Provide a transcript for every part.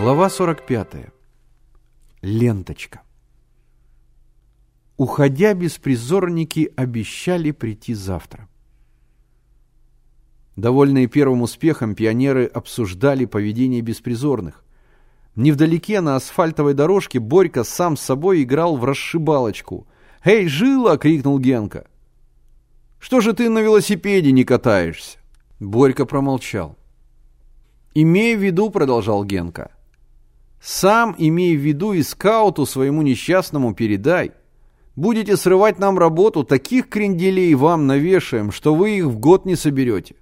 Глава 45. Ленточка. Уходя, беспризорники обещали прийти завтра. Довольные первым успехом, пионеры обсуждали поведение беспризорных. Невдалеке на асфальтовой дорожке Борька сам с собой играл в расшибалочку. «Эй, жила!» — крикнул Генка. «Что же ты на велосипеде не катаешься?» Борька промолчал. «Имей в виду», — продолжал Генка, — «сам имей в виду и скауту своему несчастному передай. Будете срывать нам работу, таких кренделей вам навешаем, что вы их в год не соберете».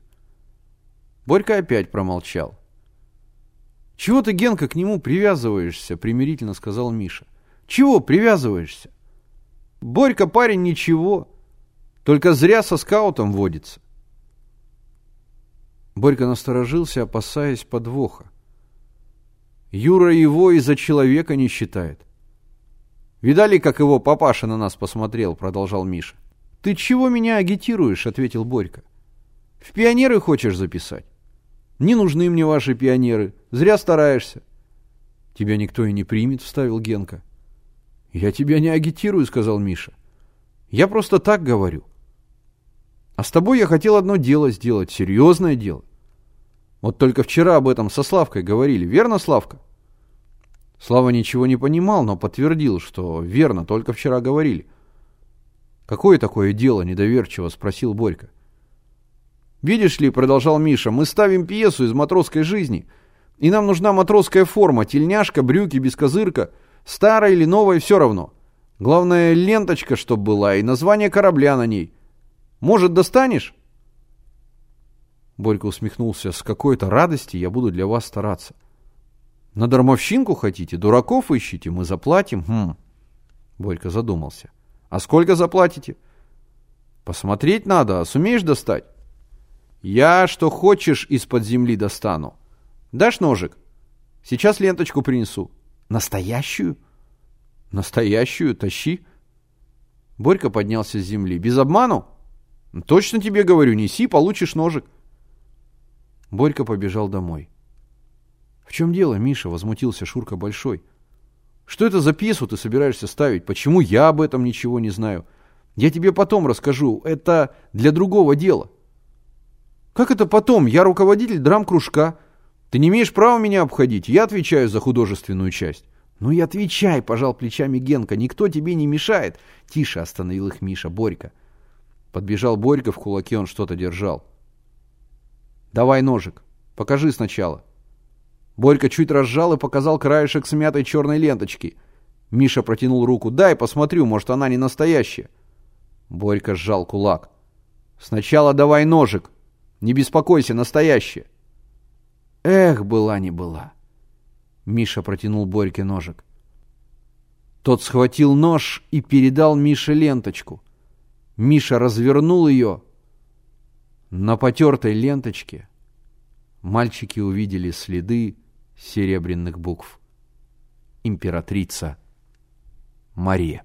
Борька опять промолчал. «Чего ты, Генка, к нему привязываешься?» — примирительно сказал Миша. «Чего привязываешься?» «Борька парень ничего, только зря со скаутом водится». Борька насторожился, опасаясь подвоха. Юра его из-за человека не считает. «Видали, как его папаша на нас посмотрел?» — продолжал Миша. «Ты чего меня агитируешь?» — ответил Борька. «В пионеры хочешь записать?» «Не нужны мне ваши пионеры. Зря стараешься». «Тебя никто и не примет», — вставил Генка. «Я тебя не агитирую», — сказал Миша. «Я просто так говорю. А с тобой я хотел одно дело сделать, серьезное дело. Вот только вчера об этом со Славкой говорили, верно, Славка? Слава ничего не понимал, но подтвердил, что верно, только вчера говорили. «Какое такое дело?» – недоверчиво спросил Борька. «Видишь ли», – продолжал Миша, – «мы ставим пьесу из матросской жизни, и нам нужна матросская форма, тельняшка, брюки, бескозырка, старая или новая, все равно. Главное, ленточка, чтоб была, и название корабля на ней. Может, достанешь?» Борька усмехнулся. «С какой-то радости я буду для вас стараться». «На дармовщинку хотите? Дураков ищите? Мы заплатим?» «Хм». Борька задумался. «А сколько заплатите?» «Посмотреть надо. А сумеешь достать?» «Я что хочешь из-под земли достану. Дашь ножик? Сейчас ленточку принесу». «Настоящую?» «Настоящую? Тащи». Борька поднялся с земли. «Без обману?» «Точно тебе говорю, неси, получишь ножик». Борька побежал домой. «В чем дело, Миша?» – возмутился Шурка Большой. «Что это за пьесу ты собираешься ставить? Почему я об этом ничего не знаю? Я тебе потом расскажу. Это для другого дела». «Как это потом? Я руководитель драм-кружка. Ты не имеешь права меня обходить. Я отвечаю за художественную часть». «Ну и отвечай», – пожал плечами Генка. «Никто тебе не мешает». «Тише», – остановил их Миша. «Борька». Подбежал Борька, в кулаке он что-то держал. «Давай ножик. Покажи сначала». Борька чуть разжал и показал краешек смятой черной ленточки. Миша протянул руку. «Дай, посмотрю, может, она не настоящая». Борька сжал кулак. «Сначала давай ножик. Не беспокойся, настоящая». «Эх, была не была». Миша протянул Борьке ножик. Тот схватил нож и передал Мише ленточку. Миша развернул ее. На потертой ленточке мальчики увидели следы серебряных букв. Императрица Мария.